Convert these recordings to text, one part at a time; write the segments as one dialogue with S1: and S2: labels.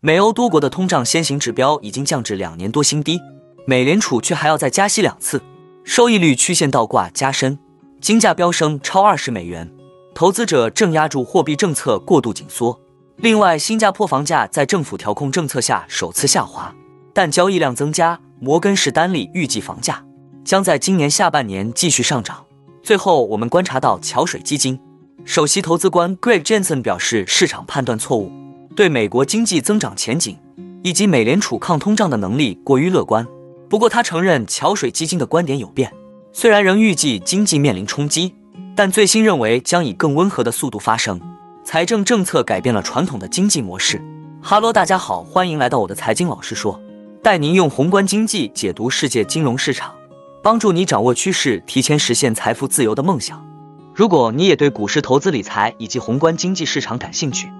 S1: 美欧多国的通胀先行指标已经降至两年多新低，美联储却还要再加息两次，收益率曲线倒挂加深，金价飙升超二十美元，投资者正压住货币政策过度紧缩。另外，新加坡房价在政府调控政策下首次下滑，但交易量增加。摩根士丹利预计房价将在今年下半年继续上涨。最后，我们观察到桥水基金首席投资官 Greg Jensen 表示，市场判断错误，对美国经济增长前景以及美联储抗通胀的能力过于乐观。不过，他承认桥水基金的观点有变，虽然仍预计经济面临冲击，但最新认为将以更温和的速度发生。财政政策改变了传统的经济模式。哈喽，大家好，欢迎来到我的财经老师说，带您用宏观经济解读世界金融市场。帮助你掌握趋势，提前实现财富自由的梦想。如果你也对股市投资理财以及宏观经济市场感兴趣，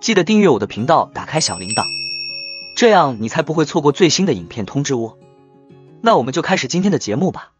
S1: 记得订阅我的频道，打开小铃铛，这样你才不会错过最新的影片通知哦。那我们就开始今天的节目吧。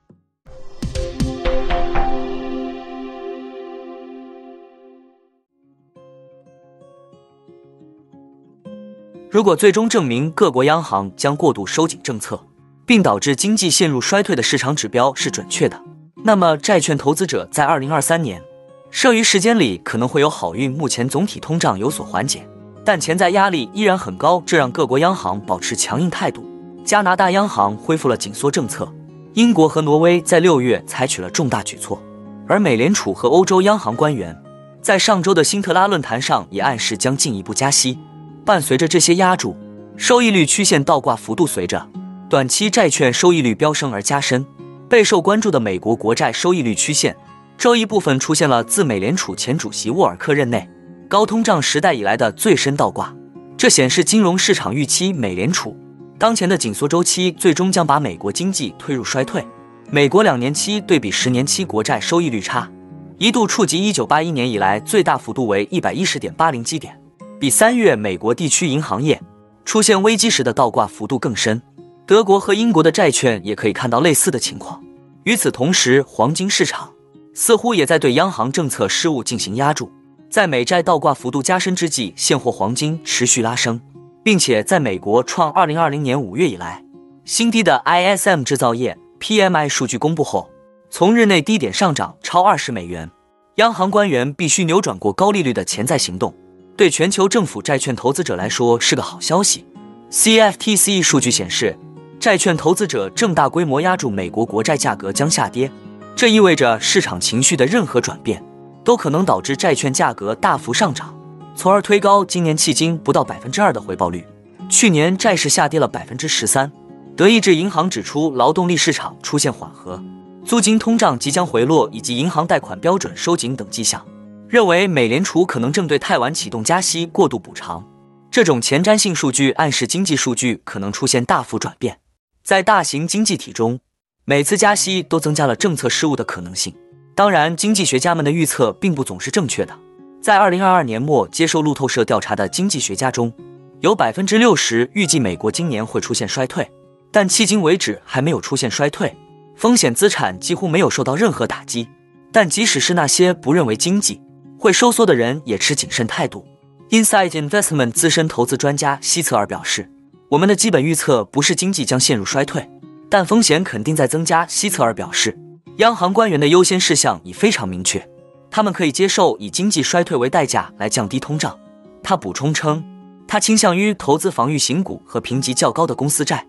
S1: 如果最终证明各国央行将过度收紧政策，并导致经济陷入衰退的市场指标是准确的，那么债券投资者在二零二三年剩余时间里可能会有好运。目前总体通胀有所缓解，但潜在压力依然很高，这让各国央行保持强硬态度。加拿大央行恢复了紧缩政策，英国和挪威在六月采取了重大举措，而美联储和欧洲央行官员在上周的辛特拉论坛上也暗示将进一步加息。伴随着这些压注，收益率曲线倒挂幅度随着。短期债券收益率飙升而加深，备受关注的美国国债收益率曲线，周一部分出现了自美联储前主席沃尔克任内高通胀时代以来的最深倒挂。这显示金融市场预期美联储当前的紧缩周期最终将把美国经济推入衰退。美国两年期对比十年期国债收益率差一度触及一九八一年以来最大幅度为一百一十点八零基点，比三月美国地区银行业出现危机时的倒挂幅度更深。德国和英国的债券也可以看到类似的情况。与此同时，黄金市场似乎也在对央行政策失误进行压注。在美债倒挂幅度加深之际，现货黄金持续拉升，并且在美国创二零二零年五月以来新低的 ISM 制造业 PMI 数据公布后，从日内低点上涨超二十美元。央行官员必须扭转过高利率的潜在行动，对全球政府债券投资者来说是个好消息。CFTC 数据显示。债券投资者正大规模压住美国国债价格将下跌，这意味着市场情绪的任何转变都可能导致债券价格大幅上涨，从而推高今年迄今不到百分之二的回报率。去年债市下跌了百分之十三。德意志银行指出，劳动力市场出现缓和、租金通胀即将回落以及银行贷款标准收紧等迹象，认为美联储可能正对太晚启动加息过度补偿。这种前瞻性数据暗示经济数据可能出现大幅转变。在大型经济体中，每次加息都增加了政策失误的可能性。当然，经济学家们的预测并不总是正确的。在二零二二年末接受路透社调查的经济学家中，有百分之六十预计美国今年会出现衰退，但迄今为止还没有出现衰退。风险资产几乎没有受到任何打击。但即使是那些不认为经济会收缩的人，也持谨慎态度。Inside Investment 资深投资专家希策尔表示。我们的基本预测不是经济将陷入衰退，但风险肯定在增加。希策尔表示，央行官员的优先事项已非常明确，他们可以接受以经济衰退为代价来降低通胀。他补充称，他倾向于投资防御型股和评级较高的公司债。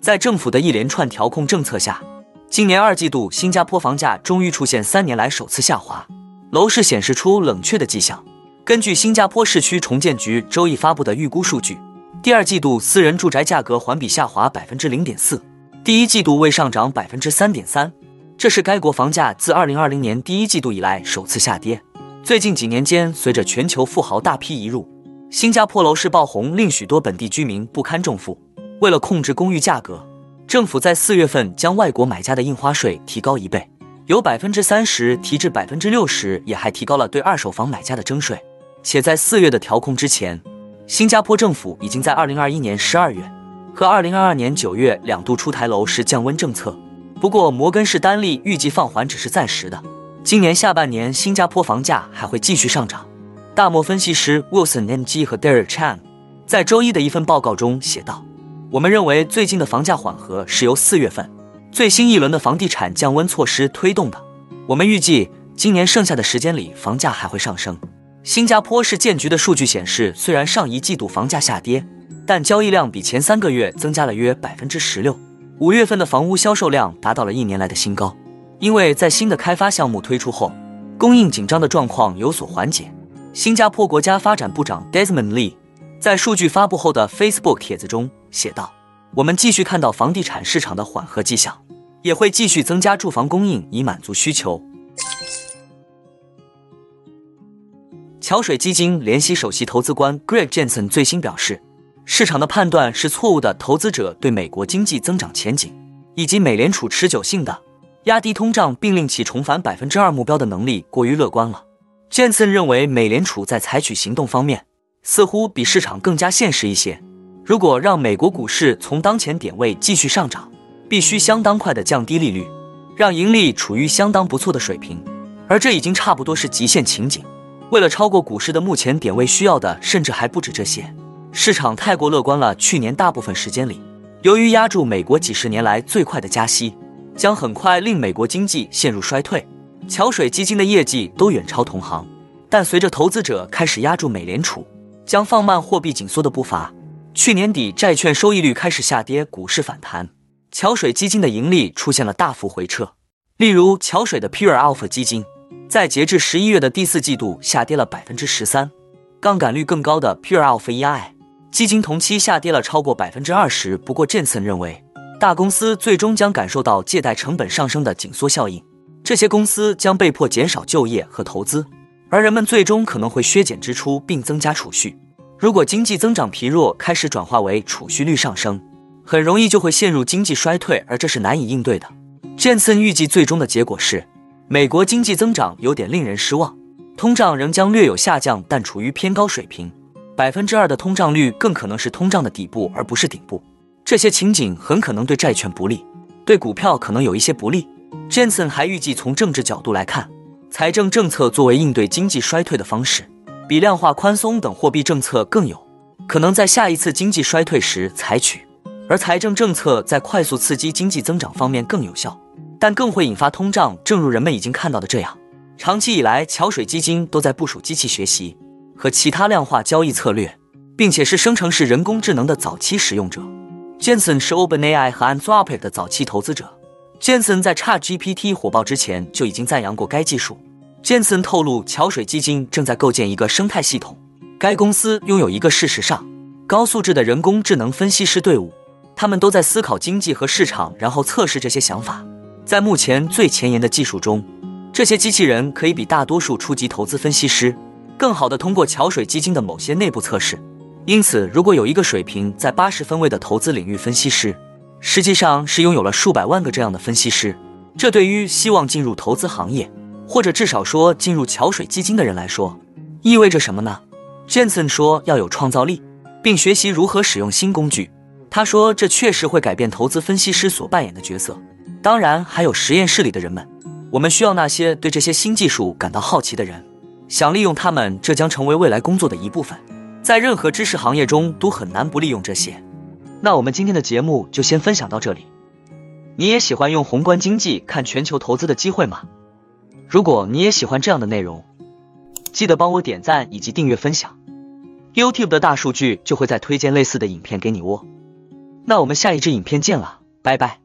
S1: 在政府的一连串调控政策下，今年二季度新加坡房价终于出现三年来首次下滑，楼市显示出冷却的迹象。根据新加坡市区重建局周一发布的预估数据，第二季度私人住宅价格环比下滑百分之零点四，第一季度未上涨百分之三点三，这是该国房价自二零二零年第一季度以来首次下跌。最近几年间，随着全球富豪大批移入，新加坡楼市爆红，令许多本地居民不堪重负。为了控制公寓价格，政府在四月份将外国买家的印花税提高一倍，由百分之三十提至百分之六十，也还提高了对二手房买家的征税。且在四月的调控之前，新加坡政府已经在二零二一年十二月和二零二二年九月两度出台楼市降温政策。不过，摩根士丹利预计放缓只是暂时的，今年下半年新加坡房价还会继续上涨。大摩分析师 Wilson Ng 和 Derek Chan 在周一的一份报告中写道：“我们认为最近的房价缓和是由四月份最新一轮的房地产降温措施推动的。我们预计今年剩下的时间里，房价还会上升。”新加坡市建局的数据显示，虽然上一季度房价下跌，但交易量比前三个月增加了约百分之十六。五月份的房屋销售量达到了一年来的新高，因为在新的开发项目推出后，供应紧张的状况有所缓解。新加坡国家发展部长 Desmond Lee 在数据发布后的 Facebook 帖子中写道：“我们继续看到房地产市场的缓和迹象，也会继续增加住房供应以满足需求。”桥水基金联席首席投资官 Greg Jensen 最新表示，市场的判断是错误的。投资者对美国经济增长前景以及美联储持久性的压低通胀并令其重返百分之二目标的能力过于乐观了。Jensen 认为，美联储在采取行动方面似乎比市场更加现实一些。如果让美国股市从当前点位继续上涨，必须相当快的降低利率，让盈利处于相当不错的水平，而这已经差不多是极限情景。为了超过股市的目前点位，需要的甚至还不止这些。市场太过乐观了。去年大部分时间里，由于压住美国几十年来最快的加息，将很快令美国经济陷入衰退。桥水基金的业绩都远超同行，但随着投资者开始压住美联储将放慢货币紧缩的步伐，去年底债券收益率开始下跌，股市反弹，桥水基金的盈利出现了大幅回撤。例如，桥水的 Pure Alpha 基金。在截至十一月的第四季度，下跌了百分之十三。杠杆率更高的 Pure Alpha EI 基金同期下跌了超过百分之二十。不过，Jensen 认为，大公司最终将感受到借贷成本上升的紧缩效应，这些公司将被迫减少就业和投资，而人们最终可能会削减支出并增加储蓄。如果经济增长疲弱开始转化为储蓄率上升，很容易就会陷入经济衰退，而这是难以应对的。Jensen 预计最终的结果是。美国经济增长有点令人失望，通胀仍将略有下降，但处于偏高水平。百分之二的通胀率更可能是通胀的底部，而不是顶部。这些情景很可能对债券不利，对股票可能有一些不利。Jensen 还预计，从政治角度来看，财政政策作为应对经济衰退的方式，比量化宽松等货币政策更有可能在下一次经济衰退时采取，而财政政策在快速刺激经济增长方面更有效。但更会引发通胀，正如人们已经看到的这样。长期以来，桥水基金都在部署机器学习和其他量化交易策略，并且是生成式人工智能的早期使用者。Jensen 是 OpenAI 和 Anthropic 的早期投资者。Jensen 在 ChatGPT 火爆之前就已经赞扬过该技术。Jensen 透露，桥水基金正在构建一个生态系统。该公司拥有一个事实上高素质的人工智能分析师队伍，他们都在思考经济和市场，然后测试这些想法。在目前最前沿的技术中，这些机器人可以比大多数初级投资分析师更好的通过桥水基金的某些内部测试。因此，如果有一个水平在八十分位的投资领域分析师，实际上是拥有了数百万个这样的分析师，这对于希望进入投资行业，或者至少说进入桥水基金的人来说，意味着什么呢？Jensen 说要有创造力，并学习如何使用新工具。他说这确实会改变投资分析师所扮演的角色。当然，还有实验室里的人们。我们需要那些对这些新技术感到好奇的人，想利用他们，这将成为未来工作的一部分。在任何知识行业中都很难不利用这些。那我们今天的节目就先分享到这里。你也喜欢用宏观经济看全球投资的机会吗？如果你也喜欢这样的内容，记得帮我点赞以及订阅分享。YouTube 的大数据就会再推荐类似的影片给你哦。那我们下一支影片见了，拜拜。